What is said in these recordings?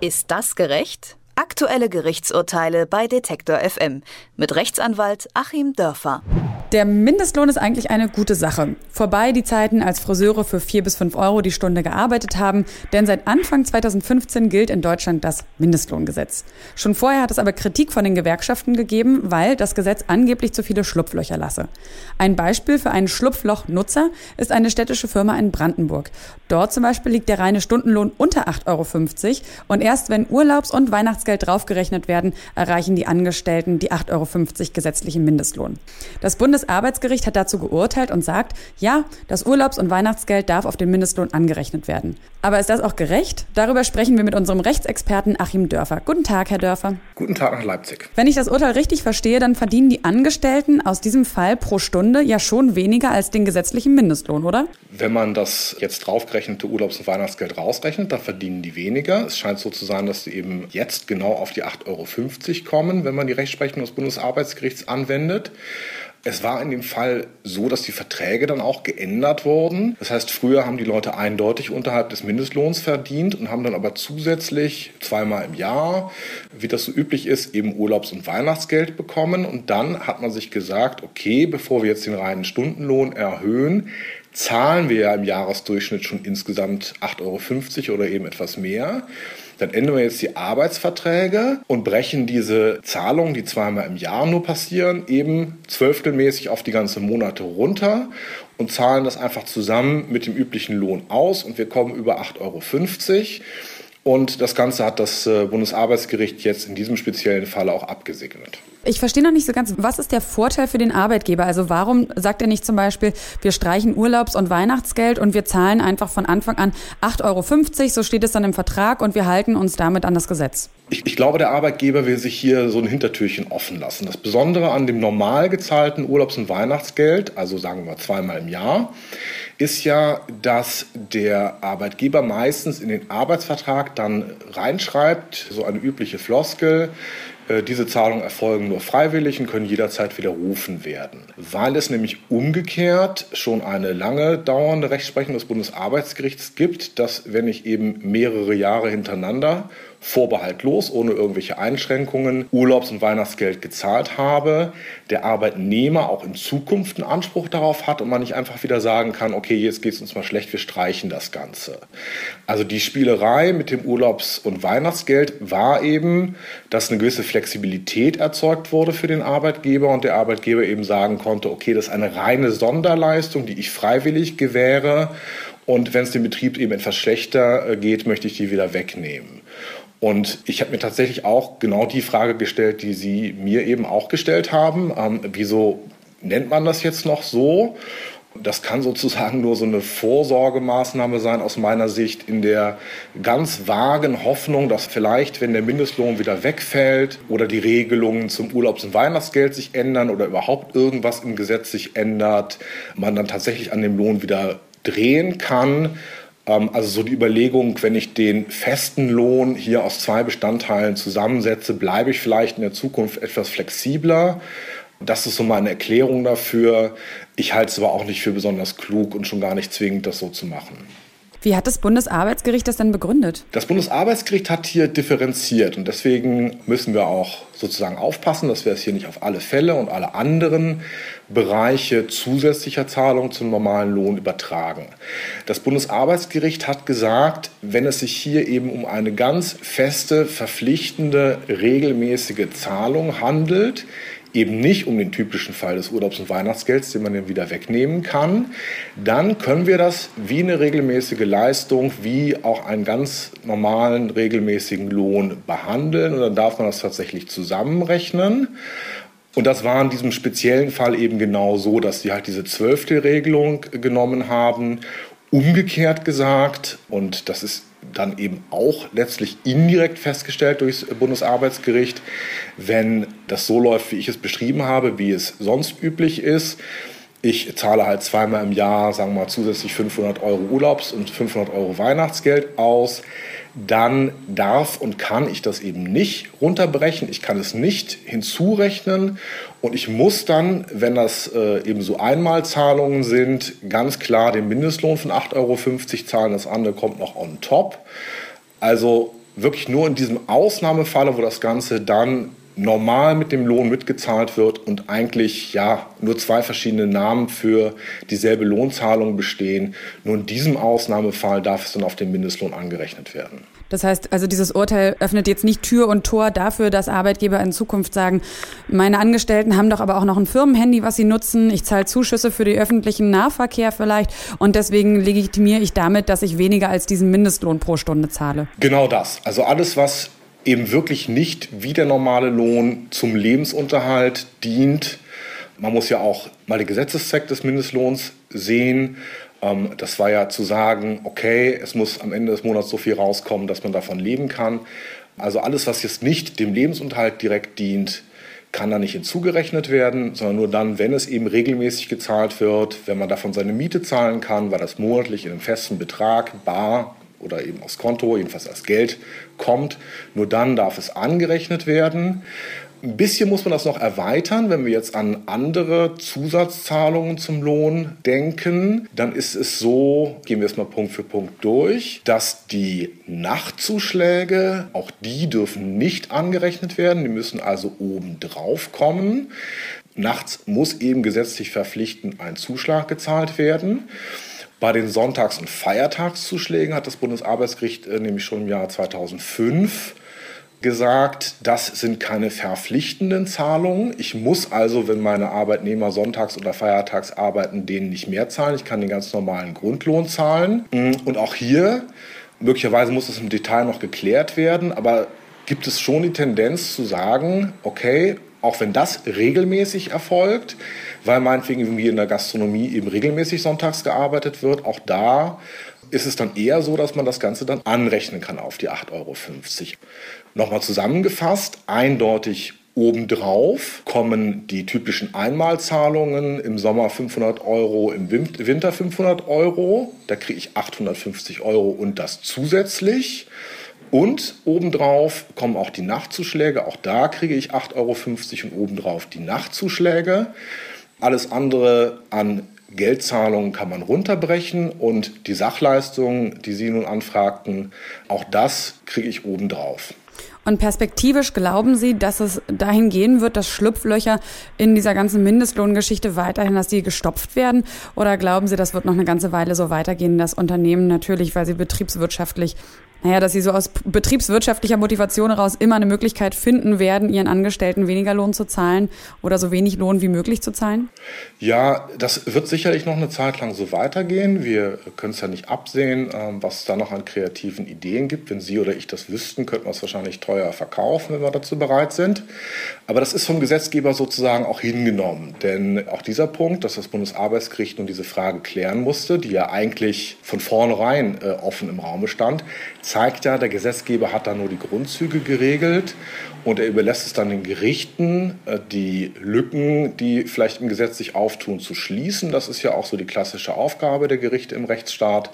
Ist das gerecht? Aktuelle Gerichtsurteile bei Detektor FM mit Rechtsanwalt Achim Dörfer. Der Mindestlohn ist eigentlich eine gute Sache. Vorbei die Zeiten, als Friseure für vier bis fünf Euro die Stunde gearbeitet haben, denn seit Anfang 2015 gilt in Deutschland das Mindestlohngesetz. Schon vorher hat es aber Kritik von den Gewerkschaften gegeben, weil das Gesetz angeblich zu viele Schlupflöcher lasse. Ein Beispiel für einen Schlupflochnutzer ist eine städtische Firma in Brandenburg. Dort zum Beispiel liegt der reine Stundenlohn unter 8,50 Euro und erst wenn Urlaubs- und Weihnachtsgeld draufgerechnet werden, erreichen die Angestellten die 8,50 Euro gesetzlichen Mindestlohn. Das Bundes Bundesarbeitsgericht hat dazu geurteilt und sagt, ja, das Urlaubs- und Weihnachtsgeld darf auf den Mindestlohn angerechnet werden. Aber ist das auch gerecht? Darüber sprechen wir mit unserem Rechtsexperten Achim Dörfer. Guten Tag, Herr Dörfer. Guten Tag nach Leipzig. Wenn ich das Urteil richtig verstehe, dann verdienen die Angestellten aus diesem Fall pro Stunde ja schon weniger als den gesetzlichen Mindestlohn, oder? Wenn man das jetzt draufgerechnete Urlaubs- und Weihnachtsgeld rausrechnet, dann verdienen die weniger. Es scheint so zu sein, dass sie eben jetzt genau auf die 8,50 Euro kommen, wenn man die Rechtsprechung des Bundesarbeitsgerichts anwendet. Es war in dem Fall so, dass die Verträge dann auch geändert wurden. Das heißt, früher haben die Leute eindeutig unterhalb des Mindestlohns verdient und haben dann aber zusätzlich zweimal im Jahr, wie das so üblich ist, eben Urlaubs- und Weihnachtsgeld bekommen. Und dann hat man sich gesagt, okay, bevor wir jetzt den reinen Stundenlohn erhöhen, zahlen wir ja im Jahresdurchschnitt schon insgesamt 8,50 Euro oder eben etwas mehr. Dann ändern wir jetzt die Arbeitsverträge und brechen diese Zahlungen, die zweimal im Jahr nur passieren, eben zwölftelmäßig auf die ganzen Monate runter und zahlen das einfach zusammen mit dem üblichen Lohn aus und wir kommen über 8,50 Euro. Und das Ganze hat das äh, Bundesarbeitsgericht jetzt in diesem speziellen Fall auch abgesegnet. Ich verstehe noch nicht so ganz, was ist der Vorteil für den Arbeitgeber? Also warum sagt er nicht zum Beispiel, wir streichen Urlaubs- und Weihnachtsgeld und wir zahlen einfach von Anfang an 8,50 Euro, so steht es dann im Vertrag und wir halten uns damit an das Gesetz? Ich, ich, glaube, der Arbeitgeber will sich hier so ein Hintertürchen offen lassen. Das Besondere an dem normal gezahlten Urlaubs- und Weihnachtsgeld, also sagen wir zweimal im Jahr, ist ja, dass der Arbeitgeber meistens in den Arbeitsvertrag dann reinschreibt, so eine übliche Floskel, äh, diese Zahlungen erfolgen nur freiwillig und können jederzeit widerrufen werden. Weil es nämlich umgekehrt schon eine lange dauernde Rechtsprechung des Bundesarbeitsgerichts gibt, dass wenn ich eben mehrere Jahre hintereinander vorbehaltlos, ohne irgendwelche Einschränkungen, Urlaubs- und Weihnachtsgeld gezahlt habe, der Arbeitnehmer auch in Zukunft einen Anspruch darauf hat und man nicht einfach wieder sagen kann, okay, jetzt geht es uns mal schlecht, wir streichen das Ganze. Also die Spielerei mit dem Urlaubs- und Weihnachtsgeld war eben, dass eine gewisse Flexibilität erzeugt wurde für den Arbeitgeber und der Arbeitgeber eben sagen konnte, okay, das ist eine reine Sonderleistung, die ich freiwillig gewähre und wenn es dem Betrieb eben etwas schlechter äh, geht, möchte ich die wieder wegnehmen. Und ich habe mir tatsächlich auch genau die Frage gestellt, die Sie mir eben auch gestellt haben. Ähm, wieso nennt man das jetzt noch so? Das kann sozusagen nur so eine Vorsorgemaßnahme sein aus meiner Sicht in der ganz vagen Hoffnung, dass vielleicht, wenn der Mindestlohn wieder wegfällt oder die Regelungen zum Urlaubs- und Weihnachtsgeld sich ändern oder überhaupt irgendwas im Gesetz sich ändert, man dann tatsächlich an dem Lohn wieder drehen kann also so die Überlegung, wenn ich den festen Lohn hier aus zwei Bestandteilen zusammensetze, bleibe ich vielleicht in der Zukunft etwas flexibler. Das ist so meine Erklärung dafür. Ich halte es aber auch nicht für besonders klug und schon gar nicht zwingend, das so zu machen. Wie hat das Bundesarbeitsgericht das denn begründet? Das Bundesarbeitsgericht hat hier differenziert und deswegen müssen wir auch sozusagen aufpassen, dass wir es hier nicht auf alle Fälle und alle anderen Bereiche zusätzlicher Zahlungen zum normalen Lohn übertragen. Das Bundesarbeitsgericht hat gesagt, wenn es sich hier eben um eine ganz feste, verpflichtende, regelmäßige Zahlung handelt, eben nicht um den typischen Fall des Urlaubs- und Weihnachtsgelds, den man dann wieder wegnehmen kann, dann können wir das wie eine regelmäßige Leistung, wie auch einen ganz normalen, regelmäßigen Lohn behandeln. Und dann darf man das tatsächlich zusammenrechnen. Und das war in diesem speziellen Fall eben genau so, dass sie halt diese Zwölftelregelung genommen haben. Umgekehrt gesagt, und das ist dann eben auch letztlich indirekt festgestellt durchs Bundesarbeitsgericht, wenn das so läuft, wie ich es beschrieben habe, wie es sonst üblich ist. Ich zahle halt zweimal im Jahr, sagen wir mal, zusätzlich 500 Euro Urlaubs- und 500 Euro Weihnachtsgeld aus dann darf und kann ich das eben nicht runterbrechen. Ich kann es nicht hinzurechnen und ich muss dann, wenn das äh, eben so Einmalzahlungen sind, ganz klar den Mindestlohn von 8,50 Euro zahlen. Das andere kommt noch on top. Also wirklich nur in diesem Ausnahmefalle, wo das Ganze dann normal mit dem Lohn mitgezahlt wird und eigentlich ja nur zwei verschiedene Namen für dieselbe Lohnzahlung bestehen. Nur in diesem Ausnahmefall darf es dann auf den Mindestlohn angerechnet werden. Das heißt, also dieses Urteil öffnet jetzt nicht Tür und Tor dafür, dass Arbeitgeber in Zukunft sagen, meine Angestellten haben doch aber auch noch ein Firmenhandy, was sie nutzen. Ich zahle Zuschüsse für den öffentlichen Nahverkehr vielleicht und deswegen legitimiere ich damit, dass ich weniger als diesen Mindestlohn pro Stunde zahle. Genau das. Also alles, was eben wirklich nicht wie der normale Lohn zum Lebensunterhalt dient. Man muss ja auch mal den Gesetzeszweck des Mindestlohns sehen. Ähm, das war ja zu sagen, okay, es muss am Ende des Monats so viel rauskommen, dass man davon leben kann. Also alles, was jetzt nicht dem Lebensunterhalt direkt dient, kann da nicht hinzugerechnet werden, sondern nur dann, wenn es eben regelmäßig gezahlt wird, wenn man davon seine Miete zahlen kann, weil das monatlich in einem festen Betrag bar oder eben aufs Konto, jedenfalls als Geld kommt. Nur dann darf es angerechnet werden. Ein bisschen muss man das noch erweitern, wenn wir jetzt an andere Zusatzzahlungen zum Lohn denken. Dann ist es so, gehen wir es mal Punkt für Punkt durch, dass die Nachtzuschläge, auch die dürfen nicht angerechnet werden. Die müssen also oben drauf kommen. Nachts muss eben gesetzlich verpflichtend ein Zuschlag gezahlt werden. Bei den Sonntags- und Feiertagszuschlägen hat das Bundesarbeitsgericht äh, nämlich schon im Jahr 2005 gesagt, das sind keine verpflichtenden Zahlungen. Ich muss also, wenn meine Arbeitnehmer sonntags oder feiertags arbeiten, denen nicht mehr zahlen. Ich kann den ganz normalen Grundlohn zahlen. Und auch hier, möglicherweise muss das im Detail noch geklärt werden, aber gibt es schon die Tendenz zu sagen, okay, auch wenn das regelmäßig erfolgt, weil meinetwegen irgendwie in der Gastronomie eben regelmäßig sonntags gearbeitet wird, auch da ist es dann eher so, dass man das Ganze dann anrechnen kann auf die 8,50 Euro. Nochmal zusammengefasst, eindeutig Obendrauf kommen die typischen Einmalzahlungen im Sommer 500 Euro, im Winter 500 Euro. Da kriege ich 850 Euro und das zusätzlich. Und obendrauf kommen auch die Nachtzuschläge. Auch da kriege ich 8,50 Euro und obendrauf die Nachtzuschläge. Alles andere an Geldzahlungen kann man runterbrechen und die Sachleistungen, die Sie nun anfragten, auch das kriege ich obendrauf. Und perspektivisch glauben Sie, dass es dahin gehen wird, dass Schlupflöcher in dieser ganzen Mindestlohngeschichte weiterhin, dass die gestopft werden? Oder glauben Sie, das wird noch eine ganze Weile so weitergehen, dass Unternehmen natürlich, weil sie betriebswirtschaftlich naja, dass sie so aus betriebswirtschaftlicher Motivation heraus immer eine Möglichkeit finden werden, ihren Angestellten weniger Lohn zu zahlen oder so wenig Lohn wie möglich zu zahlen? Ja, das wird sicherlich noch eine Zeit lang so weitergehen. Wir können es ja nicht absehen, ähm, was es da noch an kreativen Ideen gibt. Wenn Sie oder ich das wüssten, könnten wir es wahrscheinlich teuer verkaufen, wenn wir dazu bereit sind. Aber das ist vom Gesetzgeber sozusagen auch hingenommen. Denn auch dieser Punkt, dass das Bundesarbeitsgericht nun diese Frage klären musste, die ja eigentlich von vornherein äh, offen im Raume stand, zeigt ja, der Gesetzgeber hat da nur die Grundzüge geregelt und er überlässt es dann den Gerichten, äh, die Lücken, die vielleicht im Gesetz sich auftun, zu schließen. Das ist ja auch so die klassische Aufgabe der Gerichte im Rechtsstaat.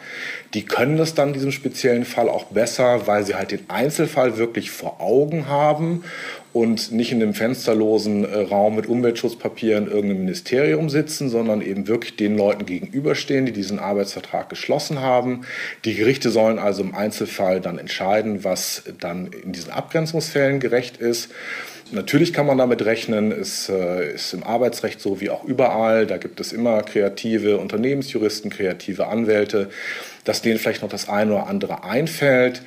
Die können das dann in diesem speziellen Fall auch besser, weil sie halt den Einzelfall wirklich vor Augen haben und nicht in dem fensterlosen äh, Raum mit Umweltschutzpapieren in irgendeinem Ministerium sitzen, sondern eben wirklich den Leuten gegenüberstehen, die diesen Arbeitsvertrag geschlossen haben. Die Gerichte sollen also im Einzelfall dann entscheiden, was dann in diesen Abgrenzungsfällen gerecht ist. Natürlich kann man damit rechnen, es äh, ist im Arbeitsrecht so wie auch überall. Da gibt es immer kreative Unternehmensjuristen, kreative Anwälte, dass denen vielleicht noch das eine oder andere einfällt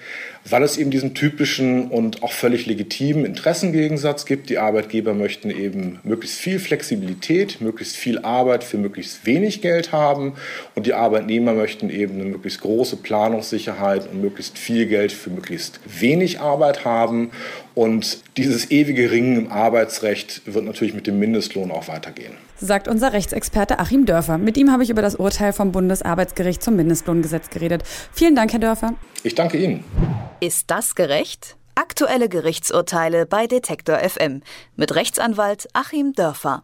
weil es eben diesen typischen und auch völlig legitimen Interessengegensatz gibt. Die Arbeitgeber möchten eben möglichst viel Flexibilität, möglichst viel Arbeit für möglichst wenig Geld haben und die Arbeitnehmer möchten eben eine möglichst große Planungssicherheit und möglichst viel Geld für möglichst wenig Arbeit haben. Und dieses ewige Ringen im Arbeitsrecht wird natürlich mit dem Mindestlohn auch weitergehen. Sagt unser Rechtsexperte Achim Dörfer. Mit ihm habe ich über das Urteil vom Bundesarbeitsgericht zum Mindestlohngesetz geredet. Vielen Dank, Herr Dörfer. Ich danke Ihnen. Ist das gerecht? Aktuelle Gerichtsurteile bei Detektor FM mit Rechtsanwalt Achim Dörfer.